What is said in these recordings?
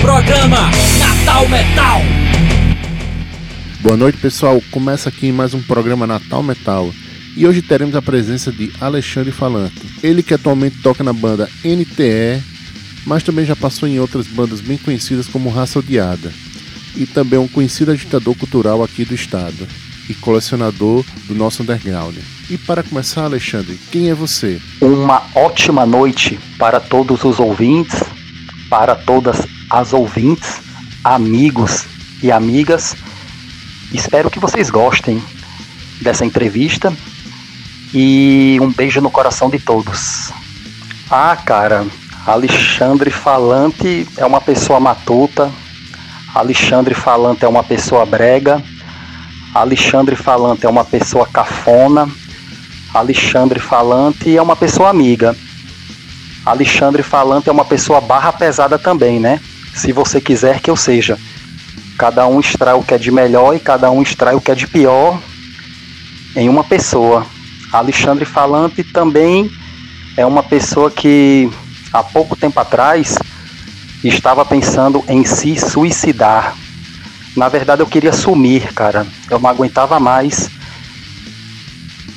Programa Natal Metal. Boa noite, pessoal. Começa aqui mais um programa Natal Metal. E hoje teremos a presença de Alexandre Falante. Ele que atualmente toca na banda NTE, mas também já passou em outras bandas bem conhecidas como Raça Odiada. E também é um conhecido agitador cultural aqui do estado e colecionador do nosso underground. E para começar, Alexandre, quem é você? Uma ótima noite para todos os ouvintes, para todas as ouvintes, amigos e amigas. Espero que vocês gostem dessa entrevista e um beijo no coração de todos. Ah, cara, Alexandre Falante é uma pessoa matuta, Alexandre Falante é uma pessoa brega, Alexandre Falante é uma pessoa cafona, Alexandre Falante é uma pessoa amiga. Alexandre Falante é uma pessoa barra pesada também, né? Se você quiser que eu seja. Cada um extrai o que é de melhor e cada um extrai o que é de pior em uma pessoa. Alexandre Falante também é uma pessoa que há pouco tempo atrás estava pensando em se suicidar. Na verdade, eu queria sumir, cara. Eu não aguentava mais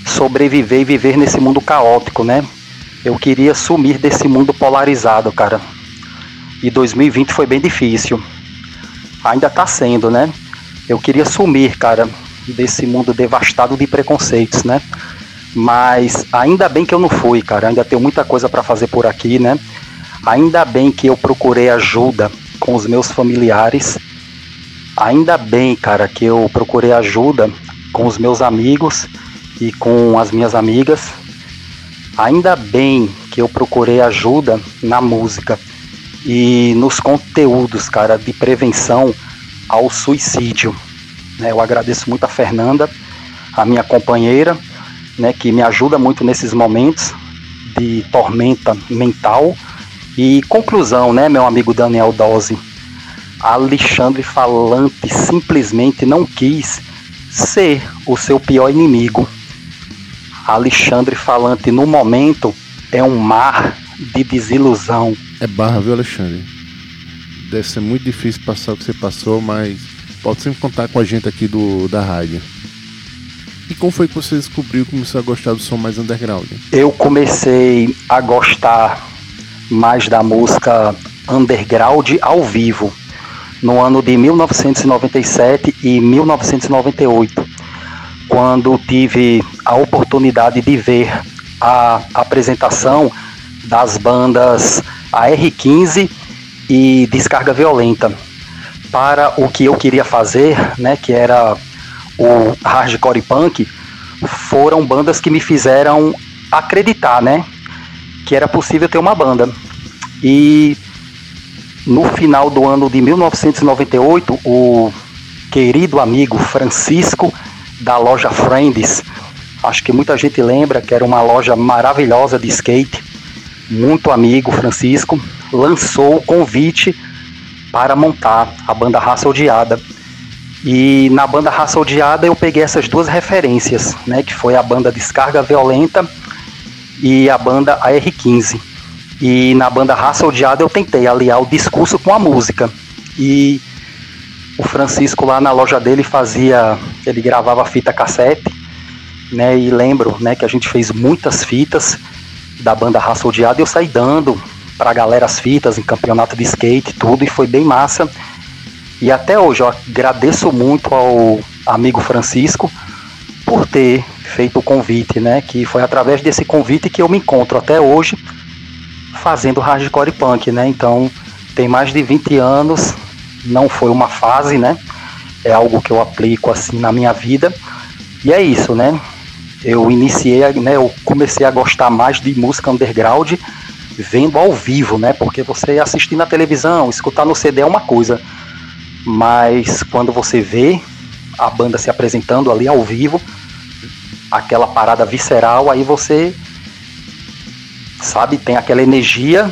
sobreviver e viver nesse mundo caótico, né? Eu queria sumir desse mundo polarizado, cara. E 2020 foi bem difícil. Ainda tá sendo, né? Eu queria sumir, cara, desse mundo devastado de preconceitos, né? Mas ainda bem que eu não fui, cara. Ainda tenho muita coisa para fazer por aqui, né? Ainda bem que eu procurei ajuda com os meus familiares Ainda bem, cara, que eu procurei ajuda com os meus amigos e com as minhas amigas. Ainda bem que eu procurei ajuda na música e nos conteúdos, cara, de prevenção ao suicídio. Né? Eu agradeço muito a Fernanda, a minha companheira, né, que me ajuda muito nesses momentos de tormenta mental. E conclusão, né, meu amigo Daniel Dose Alexandre Falante simplesmente não quis ser o seu pior inimigo. Alexandre Falante, no momento, é um mar de desilusão. É barra, viu, Alexandre? Deve ser muito difícil passar o que você passou, mas pode sempre contar com a gente aqui do da rádio. E como foi que você descobriu e começou a gostar do som mais underground? Eu comecei a gostar mais da música underground ao vivo no ano de 1997 e 1998, quando tive a oportunidade de ver a apresentação das bandas AR15 e Descarga Violenta para o que eu queria fazer, né, que era o hardcore punk, foram bandas que me fizeram acreditar, né, que era possível ter uma banda. E no final do ano de 1998, o querido amigo Francisco da loja Friends, acho que muita gente lembra que era uma loja maravilhosa de skate, muito amigo Francisco, lançou o convite para montar a banda Raça Odiada. E na banda Raça Odiada eu peguei essas duas referências, né, que foi a banda Descarga Violenta e a banda AR15. E na banda Raça Odiada eu tentei aliar o discurso com a música. E o Francisco lá na loja dele fazia, ele gravava fita cassete, né? E lembro, né, que a gente fez muitas fitas da banda Raça Odiada e eu saí dando pra galera as fitas em campeonato de skate, tudo, e foi bem massa. E até hoje eu agradeço muito ao amigo Francisco por ter feito o convite, né? Que foi através desse convite que eu me encontro até hoje fazendo hardcore punk, né? Então tem mais de 20 anos, não foi uma fase, né? É algo que eu aplico assim na minha vida. E é isso, né? Eu iniciei, né, eu comecei a gostar mais de música underground vendo ao vivo, né? Porque você assistir na televisão, escutar no CD é uma coisa, mas quando você vê a banda se apresentando ali ao vivo, aquela parada visceral, aí você sabe? Tem aquela energia.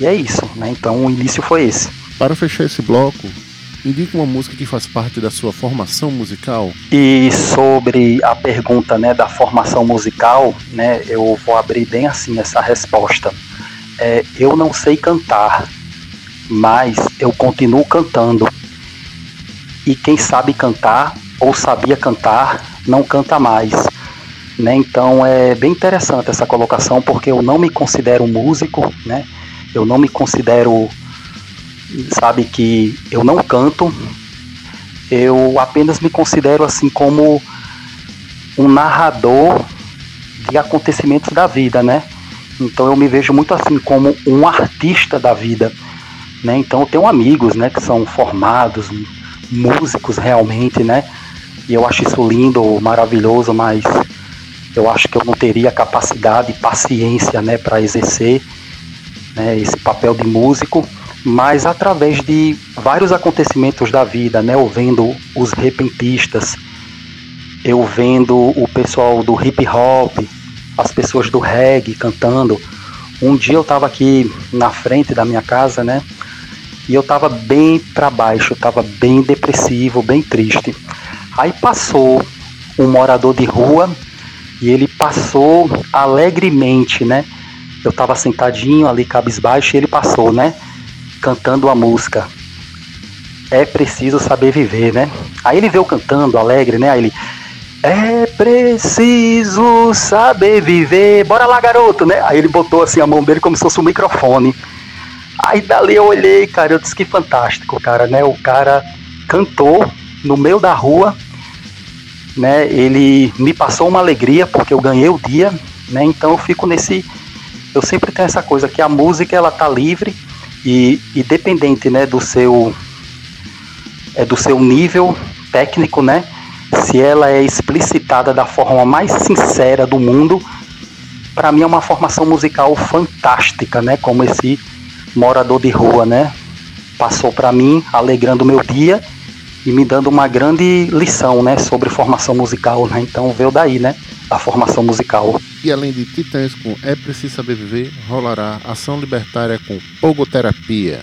E é isso, né? Então o início foi esse. Para fechar esse bloco, indique uma música que faz parte da sua formação musical. E sobre a pergunta, né, da formação musical, né, eu vou abrir bem assim essa resposta. É, eu não sei cantar, mas eu continuo cantando. E quem sabe cantar ou sabia cantar não canta mais. Né? Então é bem interessante essa colocação porque eu não me considero músico, né? Eu não me considero, sabe que eu não canto. Eu apenas me considero assim como um narrador de acontecimentos da vida, né? Então eu me vejo muito assim como um artista da vida, né? Então eu tenho amigos, né, que são formados, músicos realmente, né? E eu acho isso lindo, maravilhoso, mas eu acho que eu não teria capacidade e paciência, né, para exercer né, esse papel de músico, mas através de vários acontecimentos da vida, né, eu vendo os repentistas, eu vendo o pessoal do hip hop, as pessoas do reggae cantando. Um dia eu estava aqui na frente da minha casa, né? E eu estava bem para baixo, estava bem depressivo, bem triste. Aí passou um morador de rua e ele passou alegremente, né? Eu estava sentadinho ali, cabisbaixo, e ele passou, né? Cantando a música. É preciso saber viver, né? Aí ele veio cantando, alegre, né? Aí ele. É preciso saber viver. Bora lá, garoto, né? Aí ele botou assim a mão dele como se fosse um microfone. Aí dali eu olhei, cara, eu disse que fantástico, cara, né? O cara cantou no meio da rua, né? Ele me passou uma alegria porque eu ganhei o dia, né? Então eu fico nesse eu sempre tenho essa coisa que a música ela tá livre e, e dependente, né, do seu é do seu nível técnico, né? Se ela é explicitada da forma mais sincera do mundo, para mim é uma formação musical fantástica, né? Como esse morador de rua, né? Passou para mim, alegrando meu dia e me dando uma grande lição, né, sobre formação musical, né? Então veio daí, né, a formação musical. E além de Titãs com É Preciso Saber Viver, rolará Ação Libertária com Pogoterapia.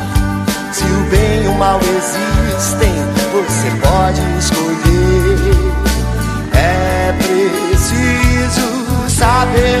Se o bem e o mal existem, você pode escolher. É preciso saber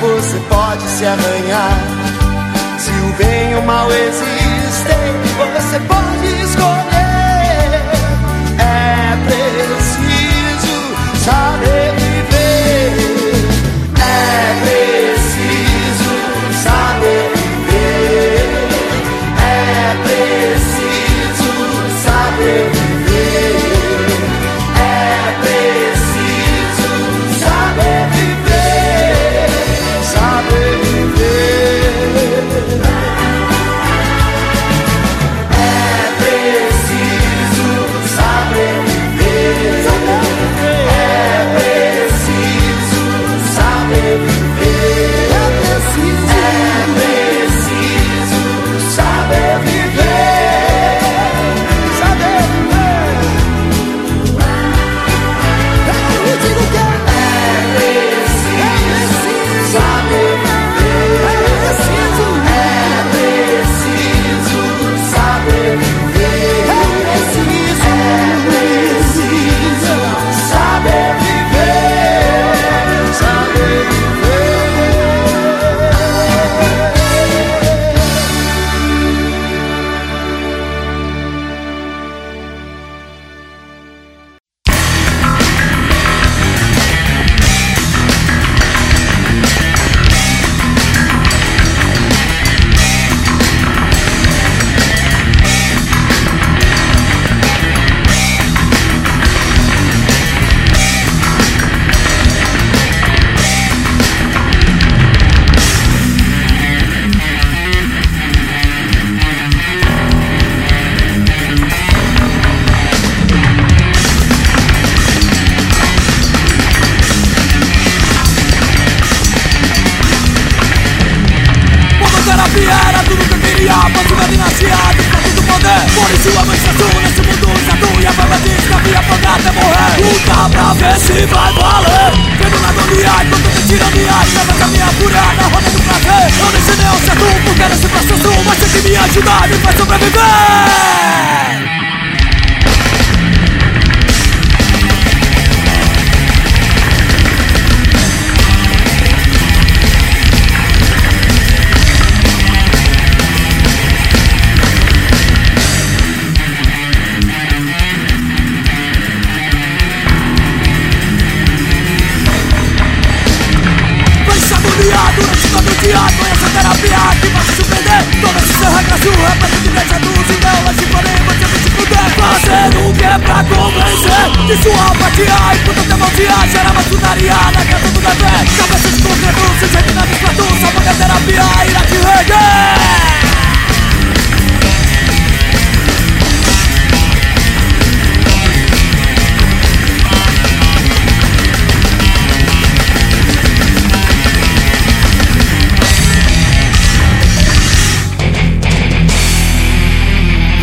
você pode se arranhar. Se o bem e o mal existem, você pode escolher. É preciso saber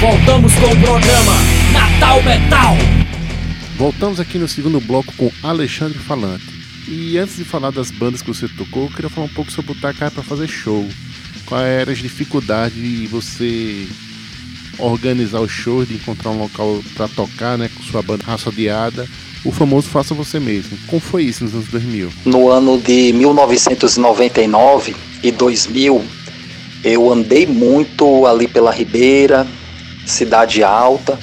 Voltamos com o programa Natal Metal. Voltamos aqui no segundo bloco com Alexandre Falante. E antes de falar das bandas que você tocou, eu queria falar um pouco sobre o Takai para fazer show. Quais eram as dificuldades de você organizar o show, de encontrar um local para tocar, né, com sua banda raça odiada, o famoso faça você mesmo. Como foi isso nos anos 2000? No ano de 1999 e 2000, eu andei muito ali pela Ribeira, Cidade Alta,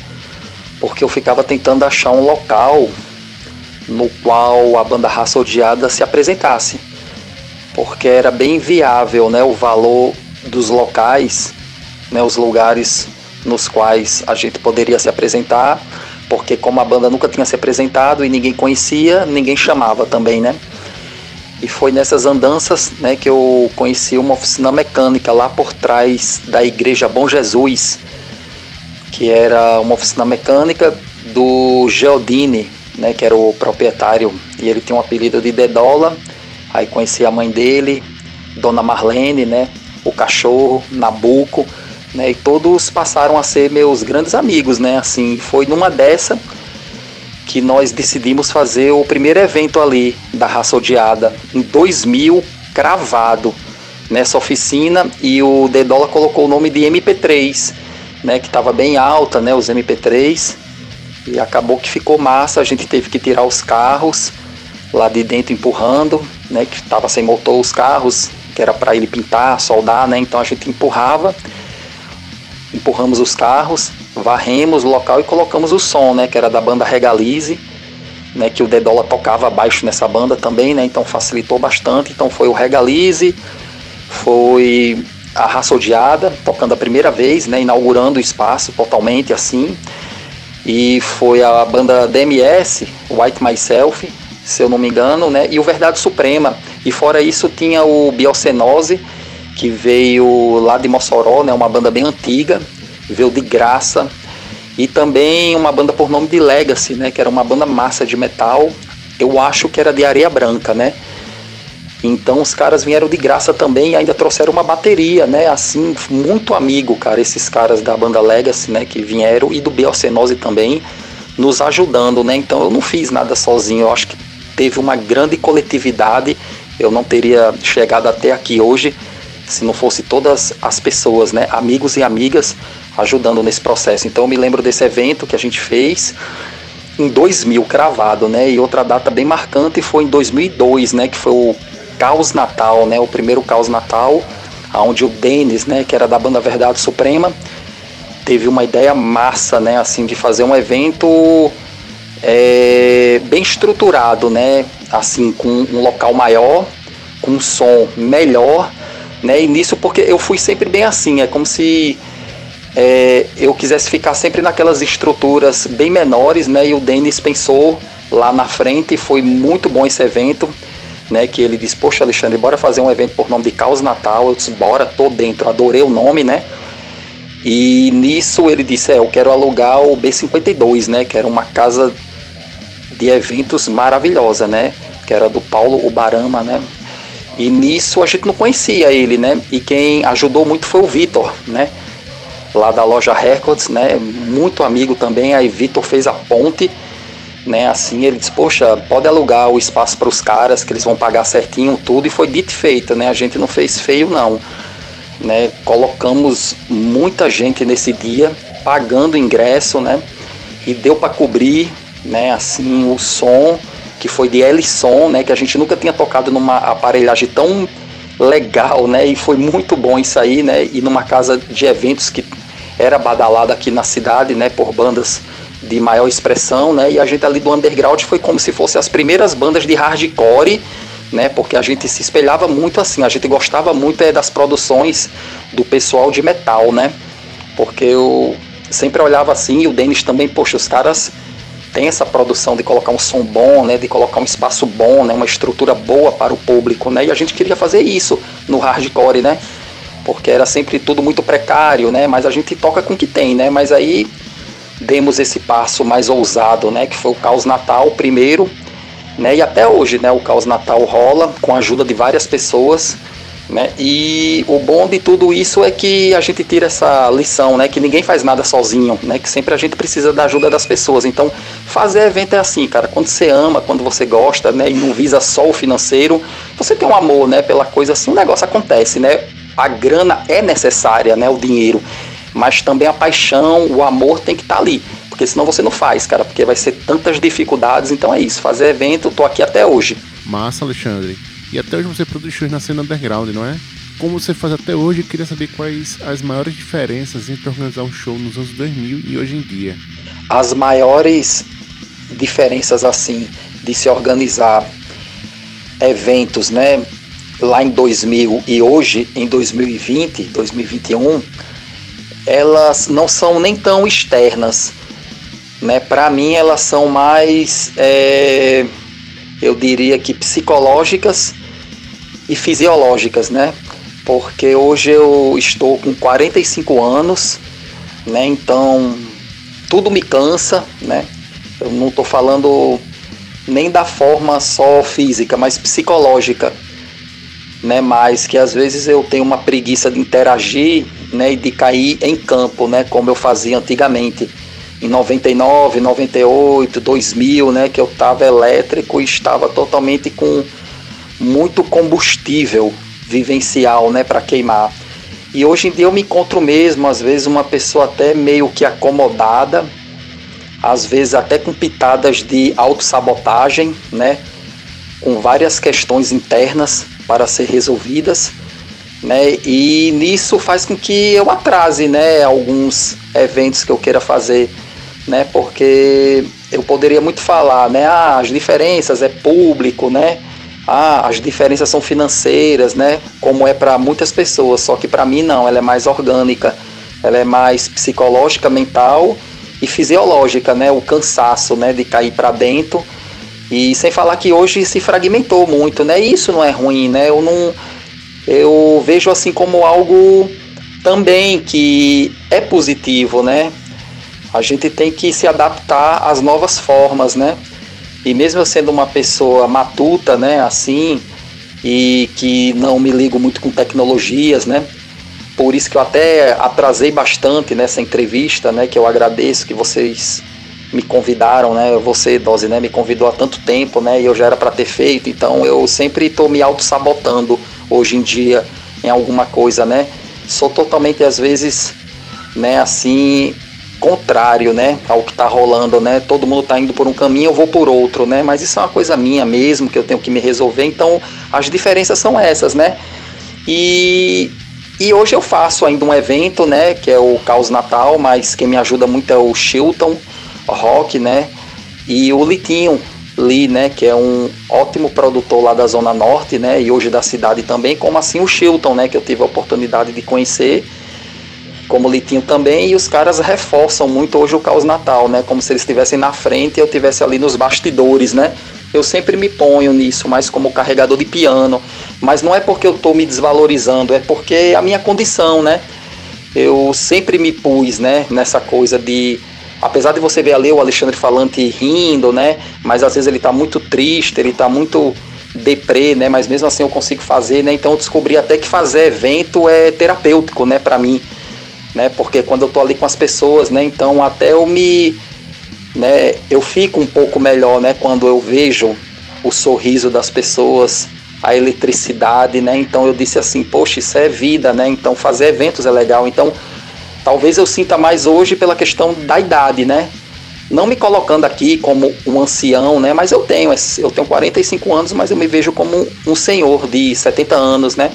porque eu ficava tentando achar um local no qual a banda Raça Odiada se apresentasse, porque era bem viável, né, o valor dos locais, né, os lugares nos quais a gente poderia se apresentar, porque como a banda nunca tinha se apresentado e ninguém conhecia, ninguém chamava também, né? E foi nessas andanças né, que eu conheci uma oficina mecânica lá por trás da Igreja Bom Jesus, que era uma oficina mecânica do Geodine, né, que era o proprietário, e ele tinha um apelido de Dedola. Aí conheci a mãe dele, Dona Marlene, né, o cachorro, Nabuco, né, e todos passaram a ser meus grandes amigos, né, assim, foi numa dessa que nós decidimos fazer o primeiro evento ali da Raça Odiada, em 2000, cravado, nessa oficina, e o Dedola colocou o nome de MP3, né, que estava bem alta, né, os MP3, e acabou que ficou massa, a gente teve que tirar os carros lá de dentro empurrando, né, que estava sem motor os carros, que era para ele pintar, soldar, né? Então a gente empurrava, empurramos os carros, varremos o local e colocamos o som, né? Que era da banda Regalize, né? Que o Dedola tocava baixo nessa banda também, né? Então facilitou bastante. Então foi o Regalize, foi a Raça Odiada, tocando a primeira vez, né? Inaugurando o espaço totalmente assim. E foi a banda DMS, White Myself, se eu não me engano, né? E o Verdade Suprema. E fora isso tinha o Biocenose, que veio lá de Mossoró, né? Uma banda bem antiga, veio de graça. E também uma banda por nome de Legacy, né? Que era uma banda massa de metal. Eu acho que era de areia branca, né? Então os caras vieram de graça também e ainda trouxeram uma bateria, né? Assim, muito amigo, cara, esses caras da banda Legacy, né? Que vieram e do Biocenose também, nos ajudando, né? Então eu não fiz nada sozinho, eu acho que teve uma grande coletividade. Eu não teria chegado até aqui hoje se não fosse todas as pessoas, né, amigos e amigas ajudando nesse processo. Então eu me lembro desse evento que a gente fez em 2000 cravado, né? E outra data bem marcante foi em 2002, né, que foi o Caos Natal, né, o primeiro Caos Natal, onde o Denis, né, que era da banda Verdade Suprema, teve uma ideia massa, né, assim, de fazer um evento é, bem estruturado, né? Assim, com um local maior, com um som melhor, né? E nisso porque eu fui sempre bem assim, é como se é, eu quisesse ficar sempre naquelas estruturas bem menores, né? E o Denis pensou lá na frente, foi muito bom esse evento, né? Que ele disse, poxa Alexandre, bora fazer um evento por nome de Caos Natal. Eu disse, bora, tô dentro, adorei o nome, né? E nisso ele disse, é, eu quero alugar o B52, né? Que era uma casa de eventos maravilhosa, né? Que era do Paulo Ubarama, né? E nisso a gente não conhecia ele, né? E quem ajudou muito foi o Vitor, né? Lá da loja Records, né? Muito amigo também. Aí Vitor fez a ponte, né? Assim ele disse: Poxa, pode alugar o espaço para os caras, que eles vão pagar certinho tudo. E foi dito e feito, né? A gente não fez feio, não. Né? Colocamos muita gente nesse dia, pagando ingresso, né? E deu para cobrir né, assim, o som que foi de Ellison, né, que a gente nunca tinha tocado numa aparelhagem tão legal, né, e foi muito bom isso aí, né, e numa casa de eventos que era badalada aqui na cidade, né, por bandas de maior expressão, né, e a gente ali do underground foi como se fossem as primeiras bandas de hardcore, né, porque a gente se espelhava muito assim, a gente gostava muito é, das produções do pessoal de metal, né, porque eu sempre olhava assim, e o Denis também, poxa, os caras tem essa produção de colocar um som bom, né, de colocar um espaço bom, né, uma estrutura boa para o público, né, e a gente queria fazer isso no hardcore, né, porque era sempre tudo muito precário, né, mas a gente toca com o que tem, né, mas aí demos esse passo mais ousado, né, que foi o Caos Natal primeiro, né, e até hoje, né, o Caos Natal rola com a ajuda de várias pessoas, né? E o bom de tudo isso é que a gente tira essa lição, né? Que ninguém faz nada sozinho, né? Que sempre a gente precisa da ajuda das pessoas. Então, fazer evento é assim, cara. Quando você ama, quando você gosta, né? E não visa só o financeiro, você tem um amor, né? Pela coisa assim, o negócio acontece, né? A grana é necessária, né? O dinheiro, mas também a paixão, o amor tem que estar tá ali. Porque senão você não faz, cara, porque vai ser tantas dificuldades. Então é isso, fazer evento, tô aqui até hoje. Massa, Alexandre. E até hoje você produz shows na cena underground, não é? Como você faz até hoje, eu queria saber quais as maiores diferenças entre organizar um show nos anos 2000 e hoje em dia. As maiores diferenças, assim, de se organizar eventos, né? Lá em 2000 e hoje, em 2020, 2021, elas não são nem tão externas, né? Para mim, elas são mais, é, eu diria que psicológicas e fisiológicas, né? Porque hoje eu estou com 45 anos, né? Então tudo me cansa, né? Eu não estou falando nem da forma só física, mas psicológica, né? Mas que às vezes eu tenho uma preguiça de interagir, né? E de cair em campo, né? Como eu fazia antigamente em 99, 98, 2000, né? Que eu estava elétrico e estava totalmente com muito combustível vivencial, né, para queimar. E hoje em dia eu me encontro mesmo, às vezes uma pessoa até meio que acomodada, às vezes até com pitadas de autossabotagem, né, com várias questões internas para ser resolvidas, né? E nisso faz com que eu atrase, né, alguns eventos que eu queira fazer, né? Porque eu poderia muito falar, né? Ah, as diferenças é público, né? Ah, as diferenças são financeiras, né? Como é para muitas pessoas, só que para mim não, ela é mais orgânica, ela é mais psicológica, mental e fisiológica, né? O cansaço, né, de cair para dentro. E sem falar que hoje se fragmentou muito, né? Isso não é ruim, né? Eu não eu vejo assim como algo também que é positivo, né? A gente tem que se adaptar às novas formas, né? E mesmo eu sendo uma pessoa matuta, né, assim, e que não me ligo muito com tecnologias, né? Por isso que eu até atrasei bastante nessa entrevista, né, que eu agradeço que vocês me convidaram, né? Você, Dose, né, me convidou há tanto tempo, né? E eu já era para ter feito, então eu sempre estou me auto-sabotando hoje em dia em alguma coisa, né? Sou totalmente, às vezes, né, assim, contrário, né, ao que está rolando, né? Todo mundo está indo por um caminho, eu vou por outro, né? Mas isso é uma coisa minha mesmo que eu tenho que me resolver. Então, as diferenças são essas, né? E e hoje eu faço ainda um evento, né, que é o Caos Natal, mas quem me ajuda muito é o Chilton Rock, né? E o Litinho Lee, né, que é um ótimo produtor lá da Zona Norte, né, e hoje da cidade também, como assim o Chilton, né, que eu tive a oportunidade de conhecer como Litinho também, e os caras reforçam muito hoje o Caos Natal, né? Como se eles estivessem na frente e eu estivesse ali nos bastidores, né? Eu sempre me ponho nisso, mais como carregador de piano, mas não é porque eu estou me desvalorizando, é porque é a minha condição, né? Eu sempre me pus, né, nessa coisa de apesar de você ver ali o Alexandre Falante rindo, né? Mas às vezes ele tá muito triste, ele tá muito deprê, né? Mas mesmo assim eu consigo fazer, né? Então eu descobri até que fazer evento é terapêutico, né, para mim né? Porque quando eu tô ali com as pessoas, né? Então até eu me, né? Eu fico um pouco melhor, né? Quando eu vejo o sorriso das pessoas, a eletricidade, né? Então eu disse assim, poxa, isso é vida, né? Então fazer eventos é legal. Então talvez eu sinta mais hoje pela questão da idade, né? Não me colocando aqui como um ancião, né? Mas eu tenho, eu tenho 45 anos, mas eu me vejo como um senhor de 70 anos, né?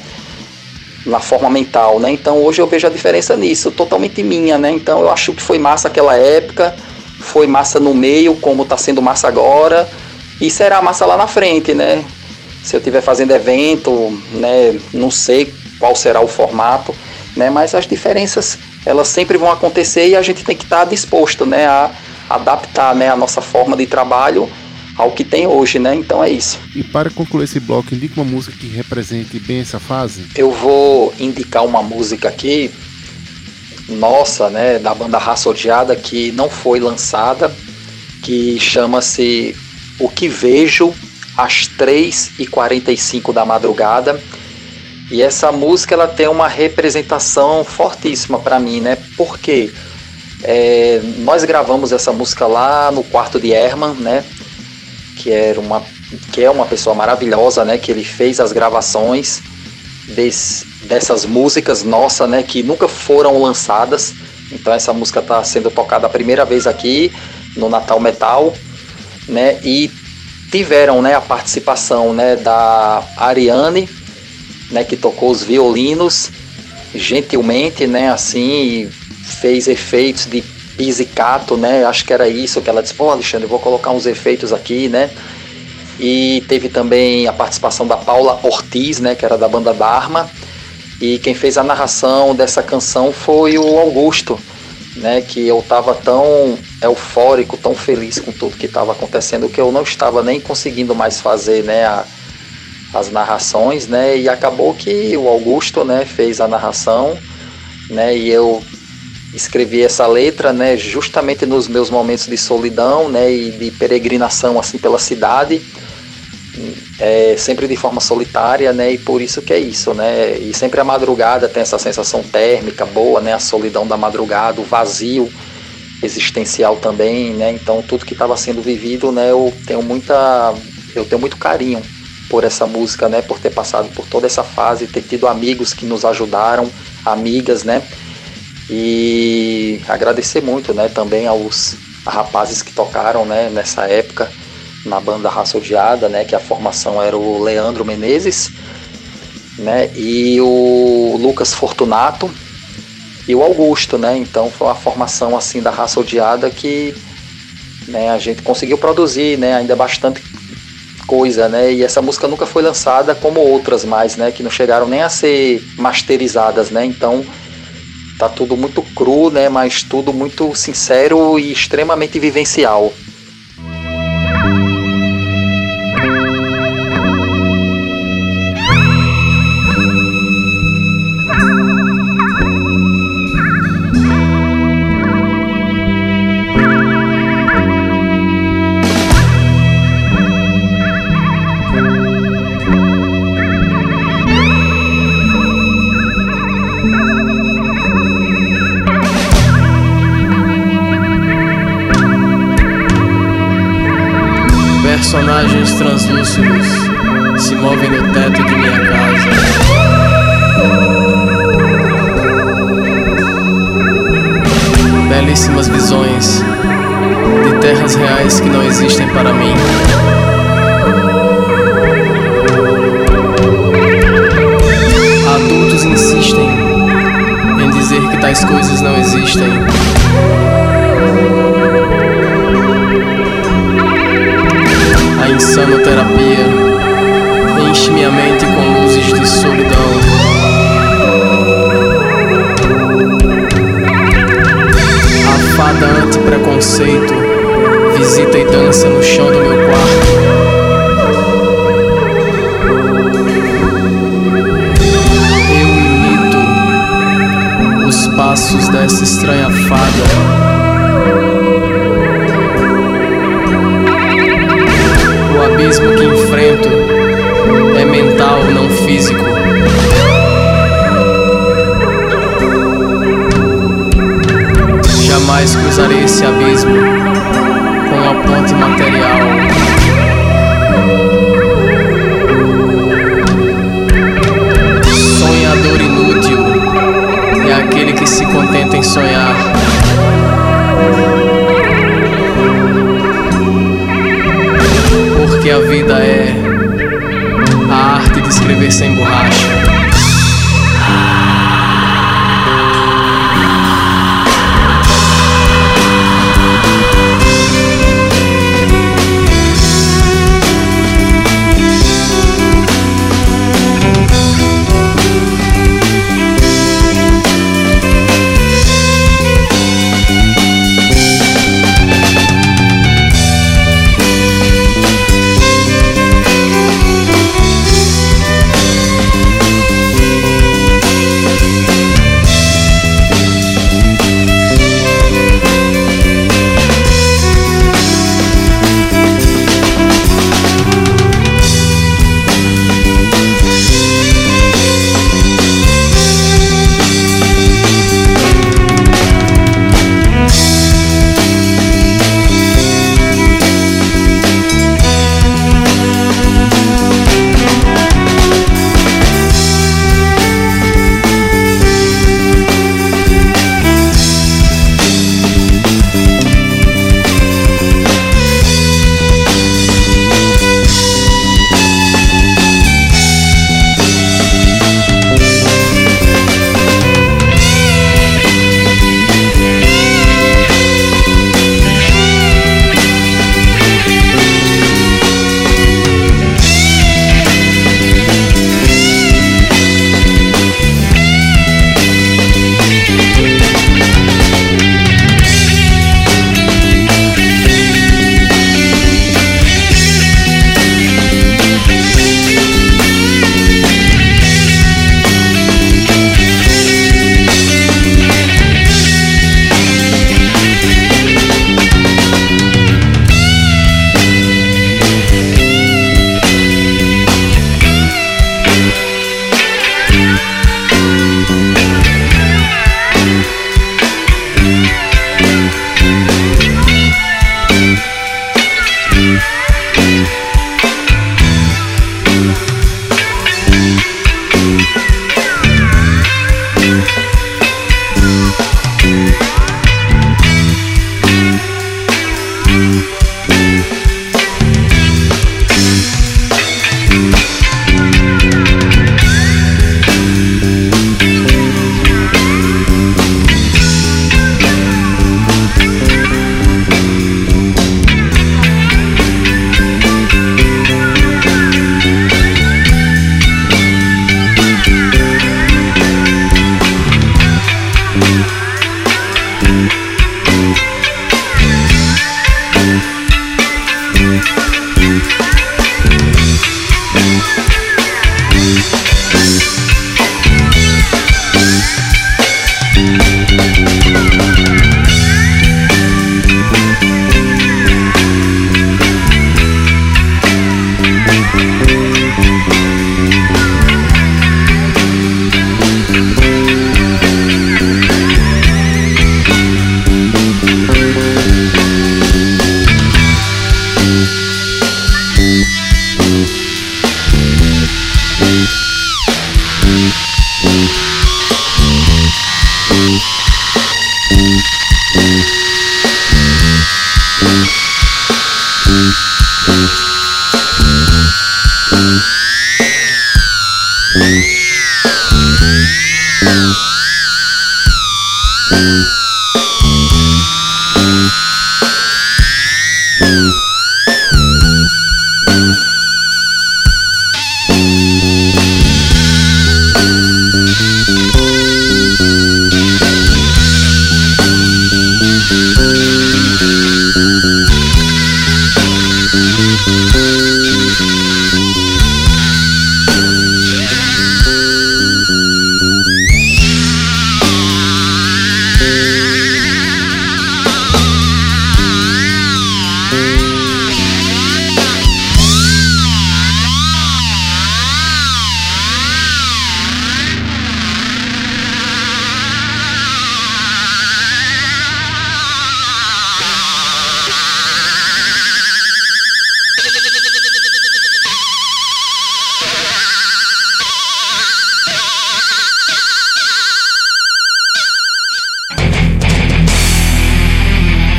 na forma mental, né? Então hoje eu vejo a diferença nisso, totalmente minha, né? Então eu acho que foi massa aquela época, foi massa no meio, como está sendo massa agora, e será massa lá na frente, né? Se eu estiver fazendo evento, né? Não sei qual será o formato, né? Mas as diferenças elas sempre vão acontecer e a gente tem que estar tá disposto, né? A adaptar, né? A nossa forma de trabalho ao que tem hoje, né? Então é isso. E para concluir esse bloco, indica uma música que represente bem essa fase? Eu vou indicar uma música aqui, nossa, né, da banda Raça Odiada, que não foi lançada, que chama-se O Que Vejo às 3h45 da madrugada. E essa música ela tem uma representação fortíssima para mim, né? Porque é, nós gravamos essa música lá no quarto de Herman, né? que era uma que é uma pessoa maravilhosa, né? Que ele fez as gravações des, dessas músicas nossa, né? Que nunca foram lançadas. Então essa música está sendo tocada a primeira vez aqui no Natal Metal, né? E tiveram, né? A participação, né? Da Ariane, né? Que tocou os violinos gentilmente, né? Assim, fez efeitos de pizzicato, né? Acho que era isso que ela disse, pô Alexandre, vou colocar uns efeitos aqui, né? E teve também a participação da Paula Ortiz, né? Que era da banda Dharma. E quem fez a narração dessa canção foi o Augusto, né? Que eu tava tão eufórico, tão feliz com tudo que estava acontecendo que eu não estava nem conseguindo mais fazer, né? A, as narrações, né? E acabou que o Augusto, né? Fez a narração, né? E eu escrevi essa letra, né, justamente nos meus momentos de solidão, né, e de peregrinação assim pela cidade, é, sempre de forma solitária, né, e por isso que é isso, né, e sempre a madrugada tem essa sensação térmica boa, né, a solidão da madrugada, o vazio existencial também, né, então tudo que estava sendo vivido, né, eu tenho muita, eu tenho muito carinho por essa música, né, por ter passado por toda essa fase, ter tido amigos que nos ajudaram, amigas, né, e agradecer muito, né, também aos rapazes que tocaram, né, nessa época na banda Raça Odiada, né, que a formação era o Leandro Menezes né? E o Lucas Fortunato e o Augusto, né? Então foi uma formação assim da raça odiada que né, a gente conseguiu produzir, né? Ainda bastante coisa, né? E essa música nunca foi lançada como outras mais, né? Que não chegaram nem a ser masterizadas, né? Então tá tudo muito cru, né? Mas tudo muito sincero e extremamente vivencial. Dança no chão do meu quarto. Eu imito os passos dessa estranha fada. O abismo que enfrento é mental, não físico. Jamais cruzarei esse abismo com a ponte material. Sonhador inútil é aquele que se contenta em sonhar. Porque a vida é a arte de escrever sem borracha.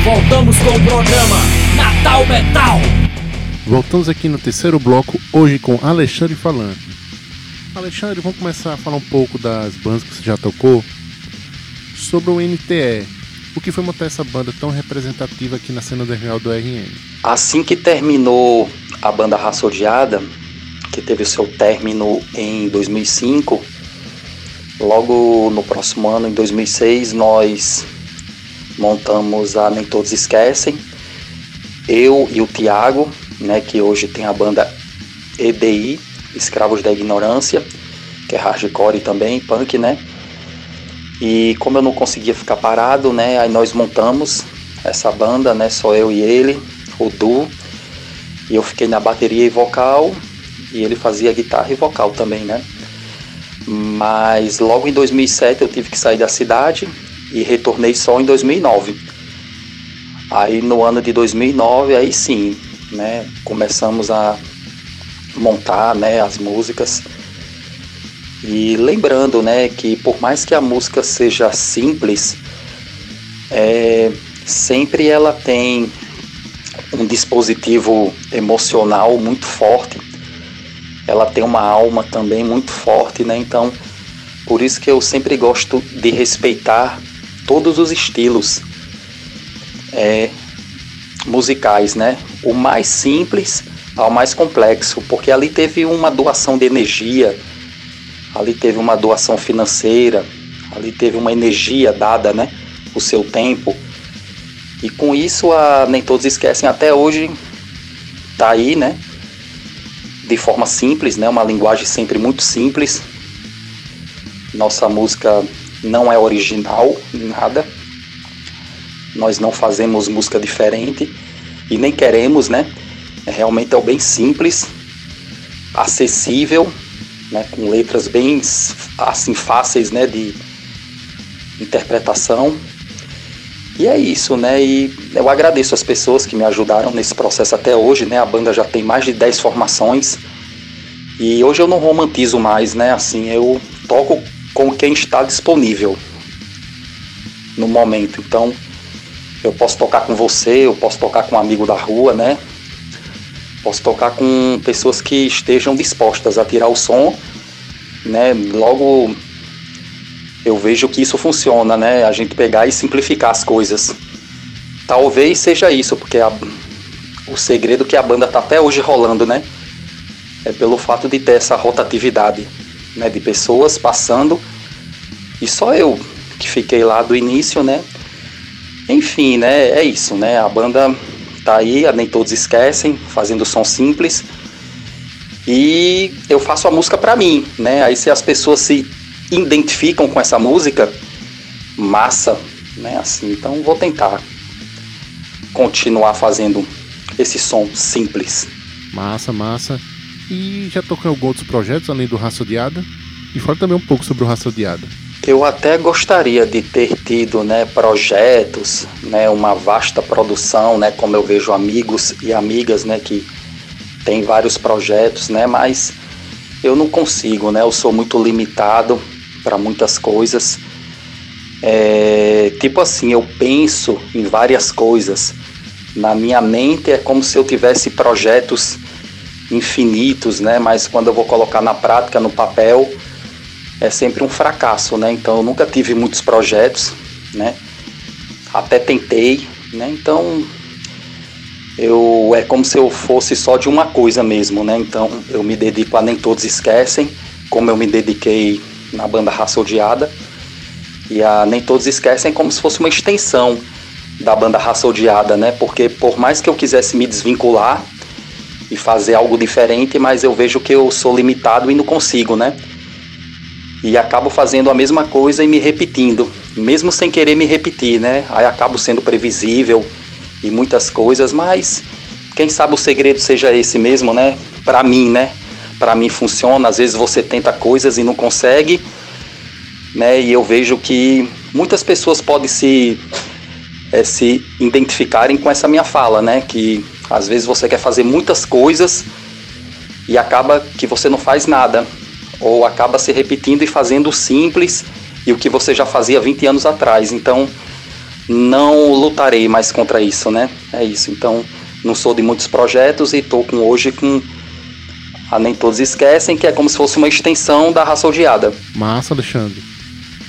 Com o programa Natal Metal. Voltamos aqui no terceiro bloco, hoje com Alexandre Falante. Alexandre, vamos começar a falar um pouco das bandas que você já tocou. Sobre o NTE, o que foi montar essa banda tão representativa aqui na cena real do RN? Assim que terminou a banda Raça Odiada, que teve o seu término em 2005, logo no próximo ano, em 2006, nós montamos a Nem Todos Esquecem. Eu e o Tiago, né, que hoje tem a banda EDI, Escravos da Ignorância, que é hardcore também, punk, né? E como eu não conseguia ficar parado, né, aí nós montamos essa banda, né, só eu e ele, o Du, e eu fiquei na bateria e vocal, e ele fazia guitarra e vocal também, né? Mas logo em 2007 eu tive que sair da cidade e retornei só em 2009. Aí no ano de 2009, aí sim, né, começamos a montar, né, as músicas. E lembrando, né, que por mais que a música seja simples, é, sempre ela tem um dispositivo emocional muito forte. Ela tem uma alma também muito forte, né? Então, por isso que eu sempre gosto de respeitar todos os estilos é, musicais, né? O mais simples ao mais complexo, porque ali teve uma doação de energia, ali teve uma doação financeira, ali teve uma energia dada, né? O seu tempo. E com isso a Nem Todos Esquecem até hoje tá aí, né? De forma simples, né? Uma linguagem sempre muito simples. Nossa música não é original em nada. Nós não fazemos música diferente e nem queremos, né? É, realmente é o bem simples, acessível, né? Com letras bem assim fáceis, né? De interpretação. E é isso, né? E eu agradeço as pessoas que me ajudaram nesse processo até hoje, né? A banda já tem mais de 10 formações. E hoje eu não romantizo mais, né? Assim, eu toco com quem está disponível no momento. Então, eu posso tocar com você, eu posso tocar com um amigo da rua, né? Posso tocar com pessoas que estejam dispostas a tirar o som, né? Logo eu vejo que isso funciona, né? A gente pegar e simplificar as coisas. Talvez seja isso, porque a, o segredo que a banda tá até hoje rolando, né? É pelo fato de ter essa rotatividade né, de pessoas passando e só eu que fiquei lá do início, né? Enfim, né? É isso, né? A banda tá aí, nem todos esquecem, fazendo som simples. E eu faço a música para mim, né? Aí se as pessoas se identificam com essa música, massa, né? Assim, então vou tentar continuar fazendo esse som simples. Massa, massa. E já tocou em alguns outros projetos além do Raça Odiada? E fala também um pouco sobre o Raça Odiada. Eu até gostaria de ter tido né, projetos, né, uma vasta produção, né, como eu vejo amigos e amigas né, que têm vários projetos, né, mas eu não consigo, né, eu sou muito limitado para muitas coisas. É, tipo assim, eu penso em várias coisas. Na minha mente é como se eu tivesse projetos infinitos, né? Mas quando eu vou colocar na prática, no papel, é sempre um fracasso, né? Então eu nunca tive muitos projetos, né? Até tentei, né? Então eu é como se eu fosse só de uma coisa mesmo, né? Então eu me dedico a nem todos esquecem, como eu me dediquei na banda Raça Odiada. E a nem todos esquecem como se fosse uma extensão da banda Raça Odiada, né? Porque por mais que eu quisesse me desvincular e fazer algo diferente, mas eu vejo que eu sou limitado e não consigo, né? E acabo fazendo a mesma coisa e me repetindo, mesmo sem querer me repetir, né? Aí acabo sendo previsível e muitas coisas, mas quem sabe o segredo seja esse mesmo, né? Para mim, né? Para mim funciona. Às vezes você tenta coisas e não consegue, né? E eu vejo que muitas pessoas podem se é, se identificarem com essa minha fala, né? Que às vezes você quer fazer muitas coisas e acaba que você não faz nada, ou acaba se repetindo e fazendo o simples e o que você já fazia 20 anos atrás. Então, não lutarei mais contra isso, né? É isso. Então, não sou de muitos projetos e estou com hoje com a Nem Todos Esquecem, que é como se fosse uma extensão da raça odiada. Massa, Alexandre.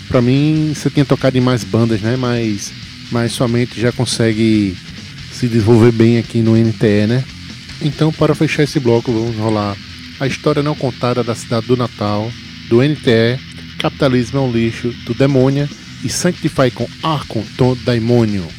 Para mim, você tinha tocado em mais bandas, né? Mas, mas somente já consegue se desenvolver bem aqui no NTE, né? Então, para fechar esse bloco, vamos rolar a história não contada da cidade do Natal, do NTE, Capitalismo é um lixo, do Demônia e Sanctify com Arconton Daimônio.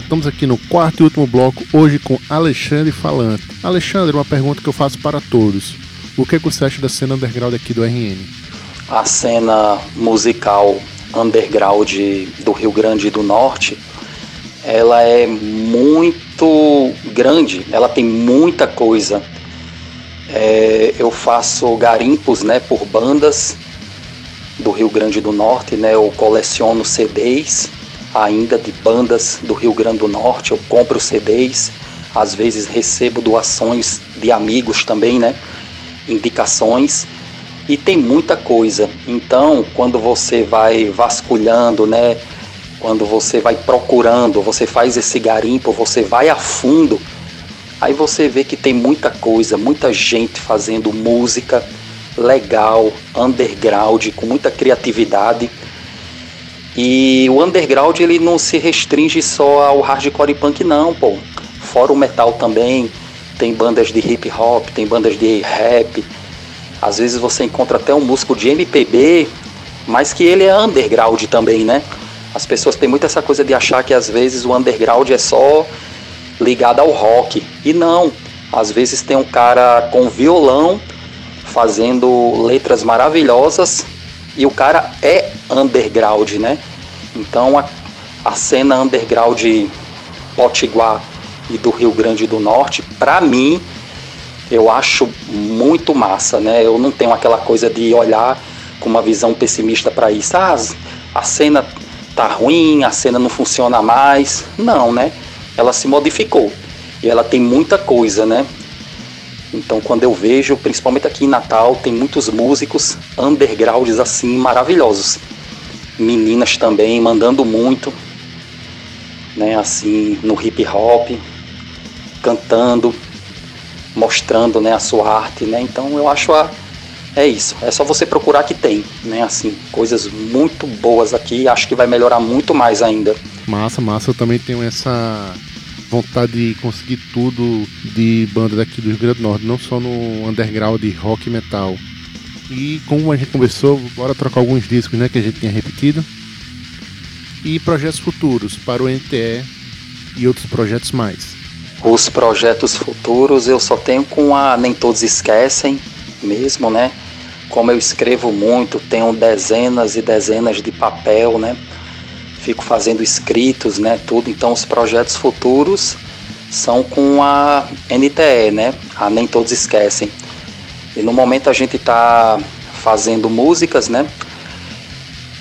Voltamos aqui no quarto e último bloco, hoje com Alexandre Falante. Alexandre, uma pergunta que eu faço para todos. O que, é que você acha da cena underground aqui do RN? A cena musical underground do Rio Grande do Norte, ela é muito grande, ela tem muita coisa. É, eu faço garimpos né, por bandas do Rio Grande do Norte, né, eu coleciono CDs ainda de bandas do Rio Grande do Norte, eu compro CDs, às vezes recebo doações de amigos também, né, indicações e tem muita coisa. Então, quando você vai vasculhando, né, quando você vai procurando, você faz esse garimpo, você vai a fundo, aí você vê que tem muita coisa, muita gente fazendo música legal, underground, com muita criatividade. E o underground ele não se restringe só ao hardcore e punk não, pô. Fora o metal também, tem bandas de hip hop, tem bandas de rap. Às vezes você encontra até um músico de MPB, mas que ele é underground também, né? As pessoas têm muito essa coisa de achar que às vezes o underground é só ligado ao rock. E não. Às vezes tem um cara com violão fazendo letras maravilhosas e o cara é underground, né? Então a, a cena underground potiguar e do Rio Grande do Norte, para mim, eu acho muito massa, né? Eu não tenho aquela coisa de olhar com uma visão pessimista para isso. Ah, a cena tá ruim, a cena não funciona mais. Não, né? Ela se modificou e ela tem muita coisa, né? Então, quando eu vejo, principalmente aqui em Natal, tem muitos músicos undergrounds assim maravilhosos. Meninas também mandando muito, né, assim, no hip hop, cantando, mostrando, né, a sua arte, né? Então, eu acho a é isso. É só você procurar que tem, né, assim, coisas muito boas aqui, acho que vai melhorar muito mais ainda. Massa, massa, eu também tenho essa vontade de conseguir tudo de banda daqui do Rio Grande do Norte, não só no underground de rock e metal. E como a gente conversou, bora trocar alguns discos né, que a gente tinha repetido. E projetos futuros para o NTE e outros projetos mais. Os projetos futuros eu só tenho com a Nem Todos Esquecem mesmo, né? Como eu escrevo muito, tenho dezenas e dezenas de papel, né? fico fazendo escritos, né, tudo. Então os projetos futuros são com a NTE, né? A Nem Todos Esquecem. E no momento a gente está fazendo músicas, né?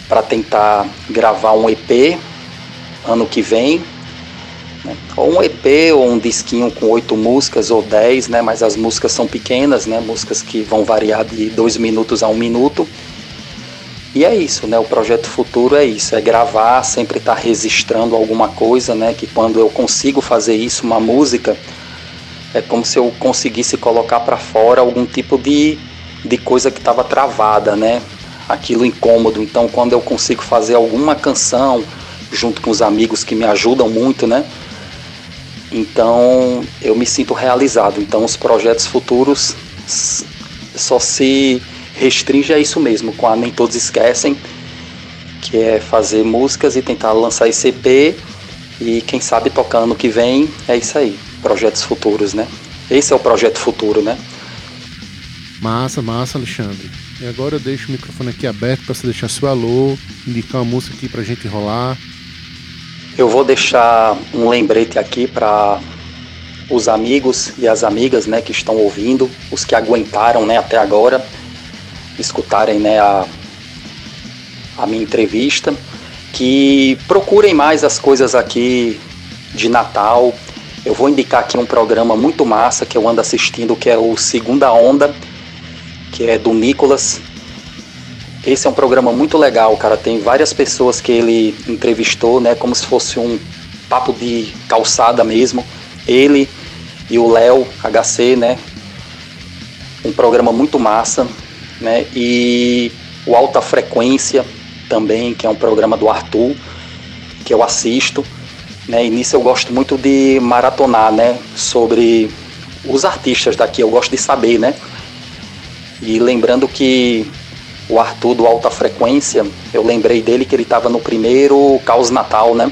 Para tentar gravar um EP ano que vem. Né? Ou um EP ou um disquinho com oito músicas ou dez, né? Mas as músicas são pequenas, né? Músicas que vão variar de dois minutos a um minuto. E é isso, né? O projeto futuro é isso, é gravar, sempre estar tá registrando alguma coisa, né? Que quando eu consigo fazer isso, uma música, é como se eu conseguisse colocar para fora algum tipo de, de coisa que estava travada, né? Aquilo incômodo. Então, quando eu consigo fazer alguma canção junto com os amigos que me ajudam muito, né? Então, eu me sinto realizado. Então, os projetos futuros só se restringe a isso mesmo, com a Nem Todos Esquecem, que é fazer músicas e tentar lançar esse EP e quem sabe tocar ano que vem, é isso aí, projetos futuros, né? Esse é o projeto futuro, né? Massa, massa, Alexandre. E agora eu deixo o microfone aqui aberto para você deixar seu alô, indicar uma música aqui pra gente rolar. Eu vou deixar um lembrete aqui para os amigos e as amigas, né, que estão ouvindo, os que aguentaram, né, até agora escutarem né, a, a minha entrevista, que procurem mais as coisas aqui de Natal. Eu vou indicar aqui um programa muito massa que eu ando assistindo, que é o Segunda Onda, que é do Nicolas. Esse é um programa muito legal, cara. Tem várias pessoas que ele entrevistou, né? Como se fosse um papo de calçada mesmo. Ele e o Léo HC, né? Um programa muito massa né? E o Alta Frequência também, que é um programa do Arthur, que eu assisto, né? E nisso eu gosto muito de maratonar, né? Sobre os artistas daqui, eu gosto de saber, né? E lembrando que o Arthur do Alta Frequência, eu lembrei dele que ele estava no primeiro Caos Natal, né?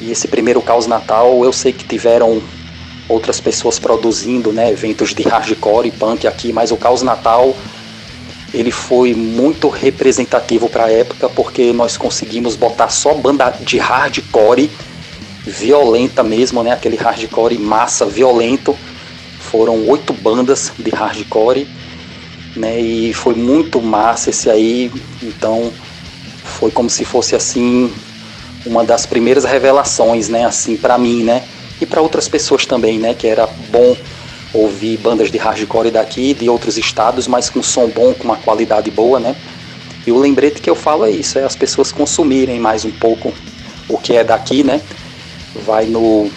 E esse primeiro Caos Natal, eu sei que tiveram outras pessoas produzindo, né, eventos de hardcore e punk aqui, mas o Caos Natal ele foi muito representativo para a época porque nós conseguimos botar só banda de hardcore violenta mesmo, né, aquele hardcore massa violento. Foram oito bandas de hardcore, né, e foi muito massa esse aí. Então foi como se fosse assim uma das primeiras revelações, né, assim para mim, né, e para outras pessoas também, né, que era bom ouvir bandas de hardcore daqui, de outros estados, mas com som bom, com uma qualidade boa, né? E o lembrete que eu falo é isso, é as pessoas consumirem mais um pouco o que é daqui, né? Vai no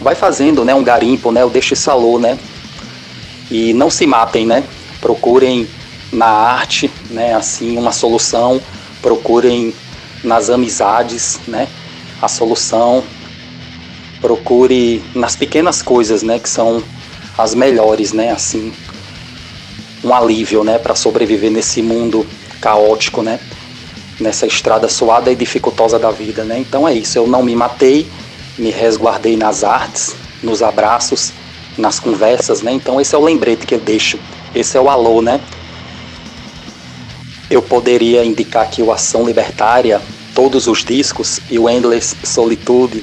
vai fazendo, né, um garimpo, né, o deixe salô, né? E não se matem, né? Procurem na arte, né, assim, uma solução, procurem nas amizades, né? A solução procure nas pequenas coisas, né, que são as melhores, né, assim, um alívio, né, para sobreviver nesse mundo caótico, né, nessa estrada suada e dificultosa da vida, né. Então é isso, eu não me matei, me resguardei nas artes, nos abraços, nas conversas, né. Então esse é o lembrete que eu deixo, esse é o alô, né. Eu poderia indicar aqui o Ação Libertária, todos os discos e o Endless Solitude,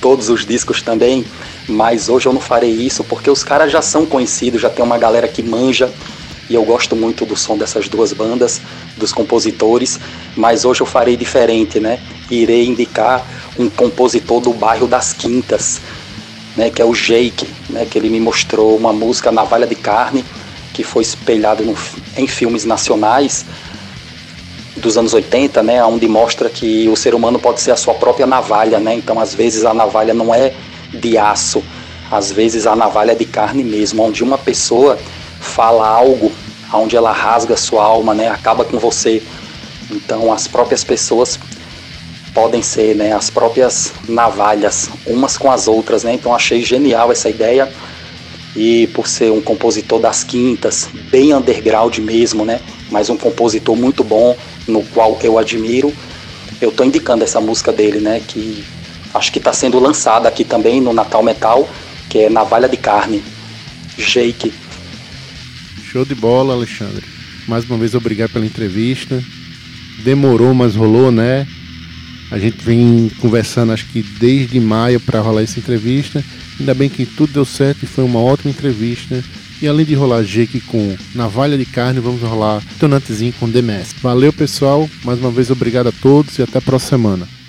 todos os discos também, mas hoje eu não farei isso porque os caras já são conhecidos, já tem uma galera que manja e eu gosto muito do som dessas duas bandas, dos compositores, mas hoje eu farei diferente, né? Irei indicar um compositor do bairro das Quintas, né, que é o Jake, né, que ele me mostrou uma música Navalha de Carne, que foi espelhado no, em filmes nacionais dos anos 80, né, onde mostra que o ser humano pode ser a sua própria navalha, né? Então, às vezes a navalha não é de aço, às vezes a navalha é de carne mesmo, onde uma pessoa fala algo, onde ela rasga sua alma, né, acaba com você. Então, as próprias pessoas podem ser, né, as próprias navalhas umas com as outras, né? Então, achei genial essa ideia. E por ser um compositor das quintas, bem underground mesmo, né? Mas um compositor muito bom, no qual eu admiro. Eu estou indicando essa música dele, né? Que acho que está sendo lançada aqui também no Natal Metal, que é Navalha de Carne, Jake. Show de bola, Alexandre. Mais uma vez, obrigado pela entrevista. Demorou, mas rolou, né? A gente vem conversando, acho que desde maio, para rolar essa entrevista. Ainda bem que tudo deu certo e foi uma ótima entrevista. E além de rolar Jake com Navalha de Carne, vamos rolar Tonantezinho com Mask. Valeu, pessoal. Mais uma vez, obrigado a todos e até a próxima semana.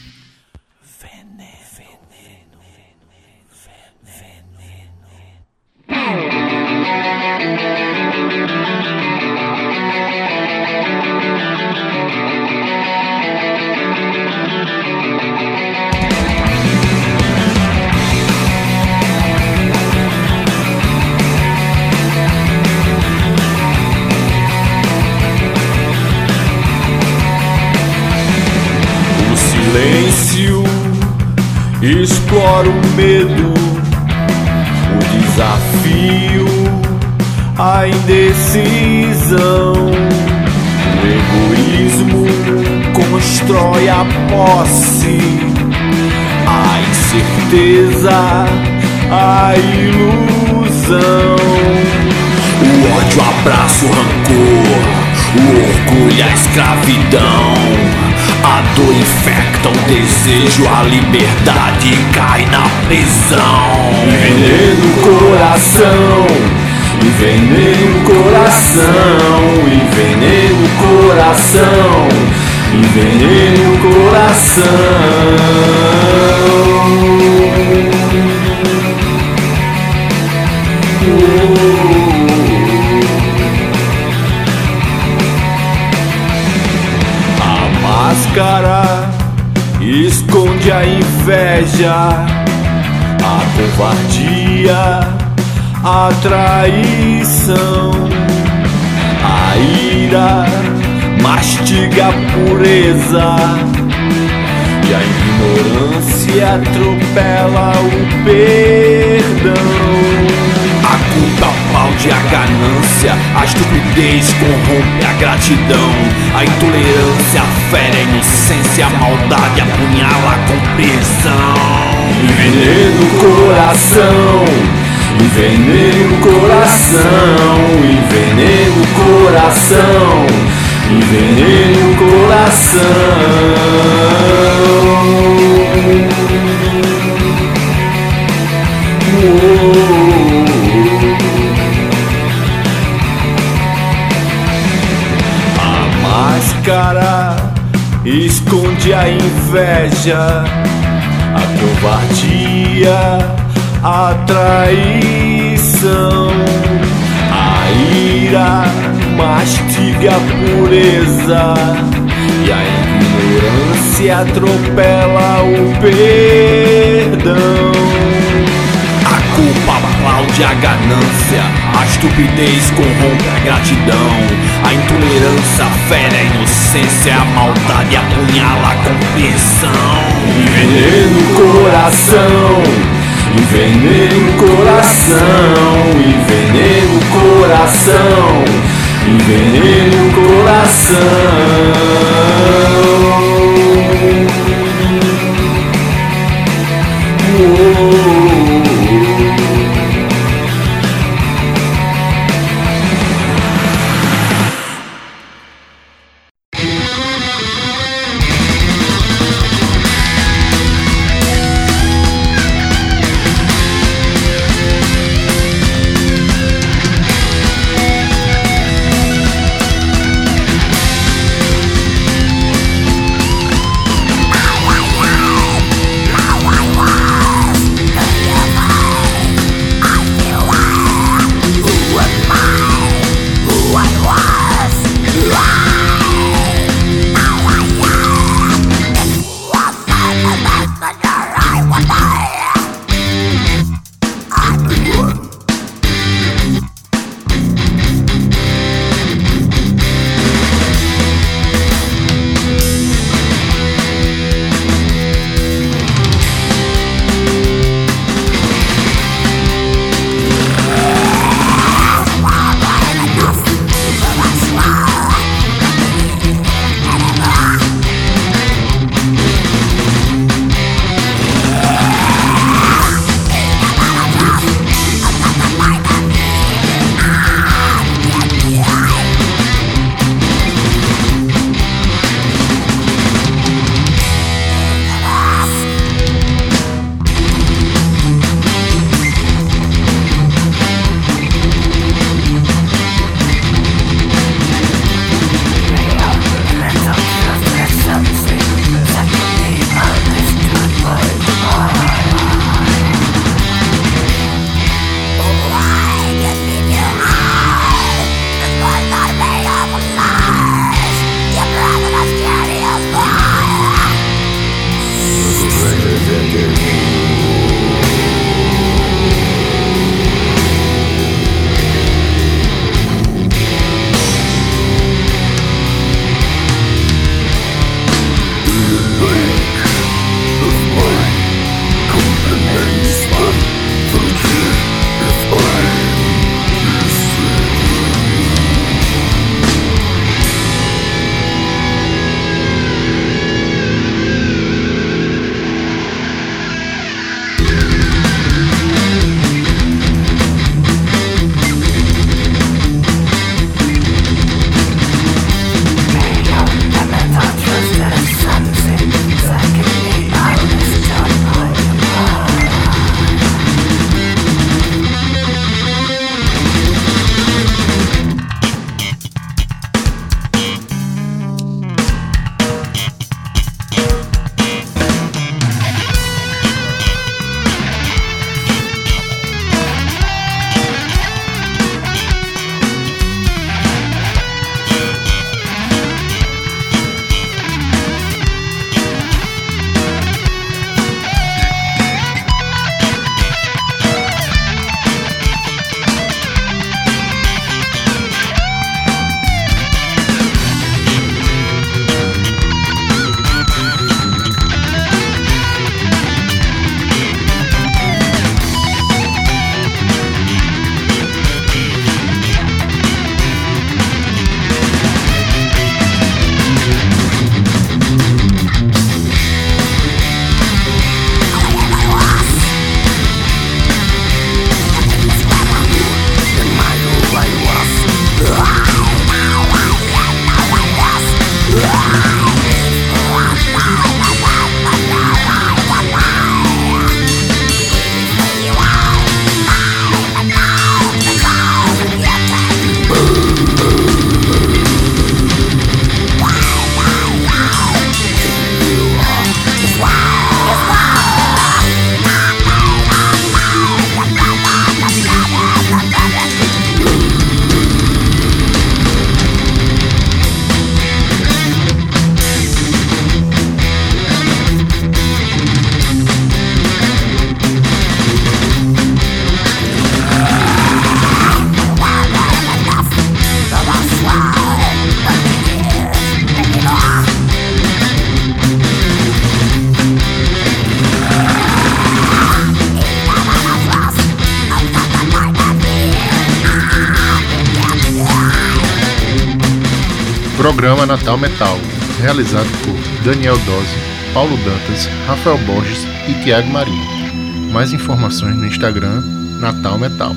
Medo, o desafio, a indecisão. O egoísmo constrói a posse, a incerteza, a ilusão. O ódio abraça o rancor, o orgulho, a escravidão. A dor infecta o desejo, a liberdade cai na prisão. Veneno no coração, envenena o coração, envenena o coração, envenena o A máscara esconde a inveja, a covardia, a traição, a ira mastiga a pureza e a ignorância atropela o perdão. A culpa a ganância a estupidez corrompe a gratidão, a intolerância fere a inocência, a maldade apunhala a compreensão. Envenena o coração, envenena o coração, envenena o coração, envenena o coração. Máscara esconde a inveja, a covardia, a traição, a ira mastiga a pureza e a ignorância atropela o perdão. A ganância, a estupidez corrompe a gratidão, a intolerância fere a inocência, a maldade apunhala a compreensão. Envenena o coração, envenena o coração, envenena o coração, envenena o coração. Daniel Dose, Paulo Dantas, Rafael Borges e Tiago Marinho. Mais informações no Instagram Natal Metal.